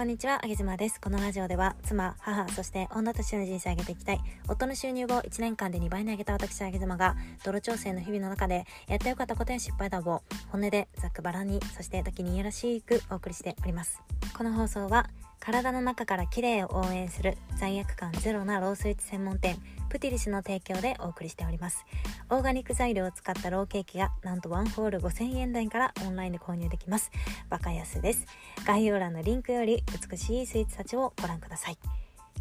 こんにちは、あげずまです。このラジオでは、妻、母、そして女としての人生を上げていきたい、夫の収入を1年間で2倍に上げた私、あげずまが、泥調整の日々の中で、やってよかったことや失敗談を、本音でざっくばらんに、そして時にいやらしくお送りしております。この放送は、体の中から綺麗を応援する罪悪感ゼロなロースイーツ専門店プティリスの提供でお送りしております。オーガニック材料を使ったローケーキがなんとワンホール5000円台からオンラインで購入できます。バカ安です。概要欄のリンクより美しいスイーツたちをご覧ください。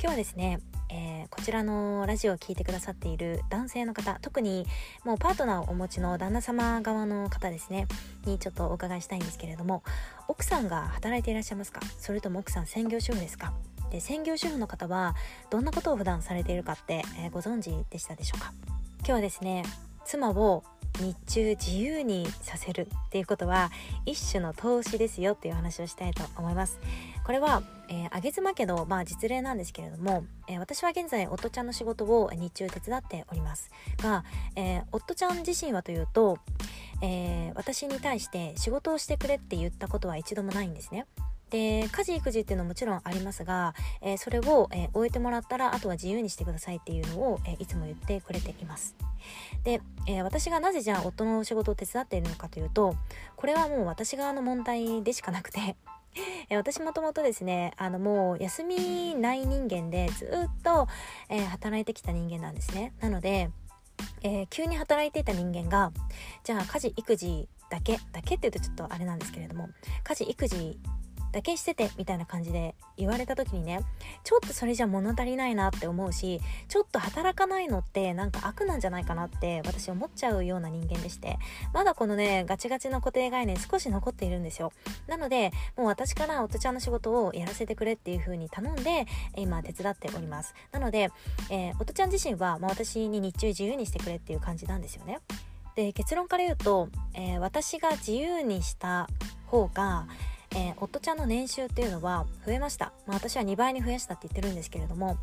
今日はですねえー、こちらのラジオを聴いてくださっている男性の方特にもうパートナーをお持ちの旦那様側の方ですねにちょっとお伺いしたいんですけれども奥さんが働いていらっしゃいますか？それとも奥さん専業主婦ですか？で専業主婦の方はどんなことを普段されているかって、えー、ご存知でしたでしょうか？今日はですね妻を日中自由にさせるっていうことは一種の投資ですよっていう話をしたいと思います。これは、えー、上妻家の、まあ、実例なんですけれども、えー、私は現在夫ちゃんの仕事を日中手伝っております。が、えー、夫ちゃん自身はというと、えー、私に対して仕事をしてくれって言ったことは一度もないんですね。で家事育児っていうのはもちろんありますが、えー、それを、えー、終えてもらったらあとは自由にしてくださいっていうのを、えー、いつも言ってくれています。で、え私がなぜじゃあ夫の仕事を手伝っているのかというとこれはもう私側の問題でしかなくて私もともとですねあのもう休みない人間でずっと、え、働いてきた人間なんですね。なので、え、急に働いていた人間がじゃあ家事育児だけだけって言うとちょっとあれなんですけれども家事育児だけしててみたいな感じで言われた時にねちょっとそれじゃ物足りないなって思うしちょっと働かないのってなんか悪なんじゃないかなって私思っちゃうような人間でしてまだこのねガチガチの固定概念少し残っているんですよ。なのでもう私から夫ちゃんの仕事をやらせてくれっていう風に頼んで今手伝っております。なので、えー、夫ちゃん自身は、まあ、私に日中自由にしてくれっていう感じなんですよね。で結論から言うと、えー、私が自由にした方がえー、夫ちゃんの年収っていうのは増えました、まあ、私は2倍に増やしたって言ってるんですけれども、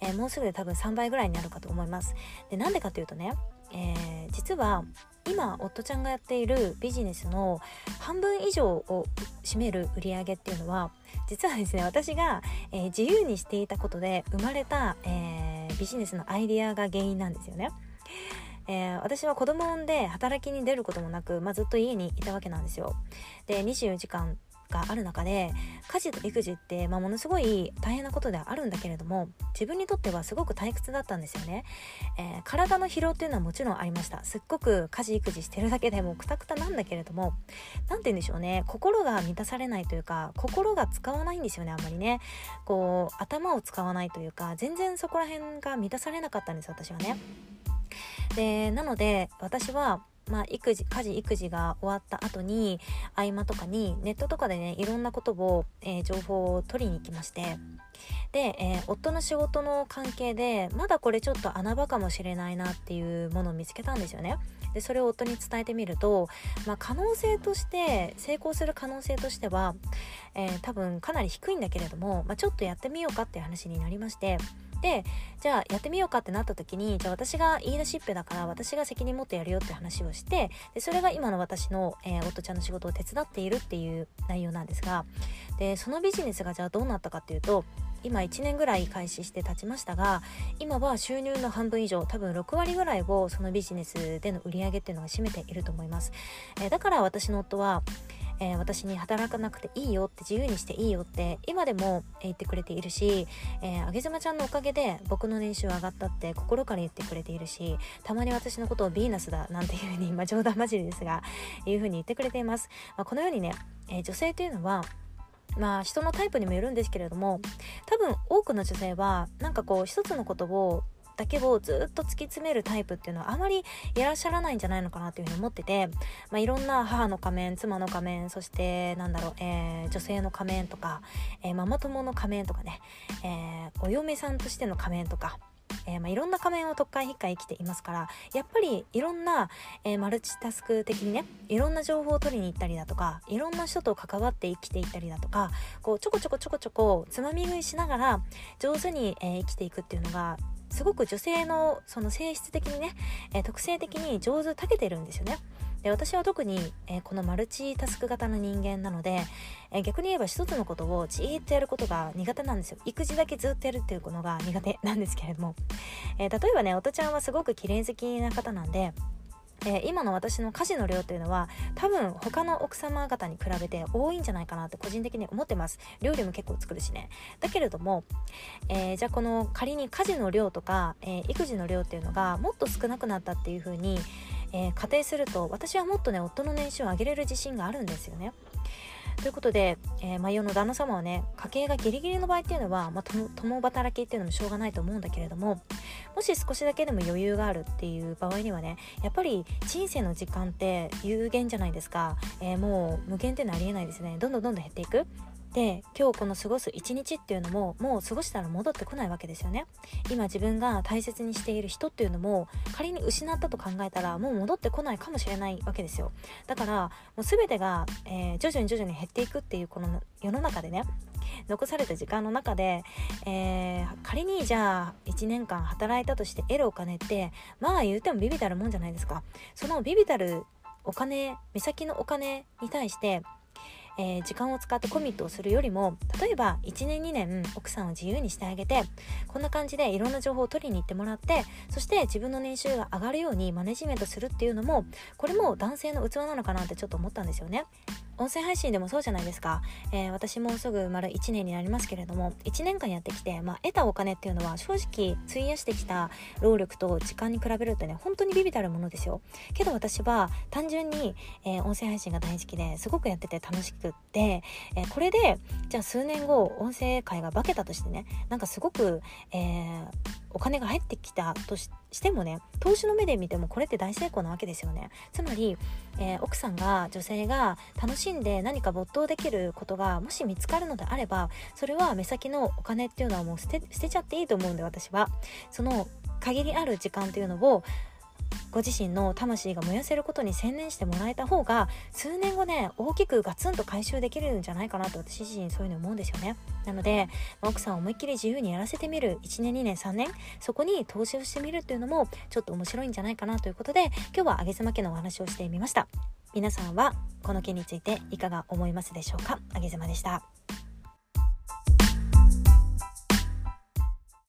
えー、もうすぐで多分3倍ぐらいになるかと思いますでなんでかというとね、えー、実は今夫ちゃんがやっているビジネスの半分以上を占める売り上げっていうのは実はですね私が、え自由にしていたことで生まれた、えビジネスのアイデアが原因なんですよね。えー、私は子供を産んで働きに出ることもなく、まあ、ずっと家にいたわけなんですよ。で24時間がある中で家事と育児って、まあ、ものすごい大変なことではあるんだけれども自分にとってはすごく退屈だったんですよね、えー、体の疲労っていうのはもちろんありました。すっごく家事育児してるだけでもくたくたなんだけれども何て言うんでしょうね。心が満たされないというか心が使わないんですよねあんまりね。こう頭を使わないというか全然そこら辺が満たされなかったんです私はね。でなので私はまあ、育児家事育児が終わった後に合間とかにネットとかでねいろんなことを、えー、情報を取りに行きましてで、えー、夫の仕事の関係でまだこれちょっと穴場かもしれないなっていうものを見つけたんですよね。でそれを夫に伝えてみると、まあ、可能性として成功する可能性としては、えー、多分かなり低いんだけれども、まあ、ちょっとやってみようかっていう話になりましてでじゃあやってみようかってなった時にじゃあ私が言い出しっぺだから私が責任持ってやるよって話をしてでそれが今の私の、えー、夫ちゃんの仕事を手伝っているっていう内容なんですがでそのビジネスがじゃあどうなったかっていうと今1年ぐらい開始して経ちましたが今は収入の半分以上多分6割ぐらいをそのビジネスでの売り上げっていうのが占めていると思います、えー、だから私の夫はえー、私に働かなくていいよって自由にしていいよって今でも言ってくれているし、えー、あげずまちゃんのおかげで僕の年収上がったって心から言ってくれているしたまに私のことをヴィーナスだなんていうふうに、まあ、冗談交じりですがいうふうに言ってくれています、まあ、このようにね、え、女性というのはまあ人のタイプにもよるんですけれども多分多くの女性はなんかこう一つのことをだけをずっと突き詰めるタイプっていうのはあまりいらっしゃらないんじゃないのかなというふうに思ってて、まあ、いろんな母の仮面妻の仮面そしてなんだろう、えー、女性の仮面とか、えー、ママ友の仮面とかね、えー、お嫁さんとしての仮面とかえー、まあ、いろんな仮面を特会引っか生きていますからやっぱりいろんな、えー、マルチタスク的にねいろんな情報を取りに行ったりだとかいろんな人と関わって生きていったりだとかこうちょこちょこちょこちょこつまみ食いしながら上手に、えー、生きていくっていうのがすごく女性のその性質的にね、え、特性的に上手たけてるんですよね。で私は特に、えー、このマルチタスク型の人間なので、えー、逆に言えば一つのことをじーっとやることが苦手なんですよ育児だけずっとやるっていうのが苦手なんですけれども、え例えばね音ちゃんはすごく綺麗好きな方なんでえー、今の私の家事の量というのは多分他の奥様方に比べて多いんじゃないかなって個人的に思ってます。料理も結構作るしね。だけれども、えー、じゃあこの仮に家事の量とか、えー、育児の量っていうのがもっと少なくなったっていう風に、え仮定すると私はもっとね夫の年収を上げれる自信があるんですよね。ということで、えー、まあ、世の旦那様はね家計がギリギリの場合っていうのは、まあ、共働きっていうのもしょうがないと思うんだけれどももし少しだけでも余裕があるっていう場合にはねやっぱり人生の時間って有限じゃないですか、えー、もう無限っていうのはありえないですね。どんどんどんどん減っていく。で今日この過ごす一日っていうのももう過ごしたら戻ってこないわけですよね。今自分が大切にしている人っていうのも仮に失ったと考えたらもう戻ってこないかもしれないわけですよ。だからもう全てが、えー、徐々に徐々に減っていくっていうこの世の中でね残された時間の中で、えー、仮にじゃあ1年間働いたとして得るお金ってまあ言うてもビビたるもんじゃないですか。そのビビたるお金目先のお金に対してえー、時間を使ってコミットをするよりも例えば1年2年奥さんを自由にしてあげてこんな感じでいろんな情報を取りに行ってもらってそして自分の年収が上がるようにマネジメントするっていうのもこれも男性の器なのかなってちょっと思ったんですよね。音声配信でもそうじゃないですか、えー、私もすぐ丸1年になりますけれども1年間やってきて、まあ、得たお金っていうのは正直費やしてきた労力と時間に比べるとね本当にビビたるものですよ。けど私は単純に、えー、音声配信が大好きですごくやってて楽しくって、えー、これでじゃあ数年後音声界が化けたとしてねなんかすごく、えー、お金が入ってきたとしてもね投資の目で見てもこれって大成功なわけですよね。つまり、えー、奥さんが女性が楽しんで何か没頭できることがもし見つかるのであればそれは目先のお金っていうのはもう捨て捨てちゃっていいと思うんで私は。その限りある時間っていうのをご自身の魂が燃やせることに専念してもらえた方が数年後ね大きくガツンと回収できるんじゃないかなと私自身そういうの思うんですよね。なので奥さんを思いっきり自由にやらせてみる。1年2年3年。そこに投資をしてみるっていうのもちょっと面白いんじゃないかなということで今日はあげ妻家のお話をしてみました。皆さんはこの件についていかが思いますでしょうか？あげ妻でした。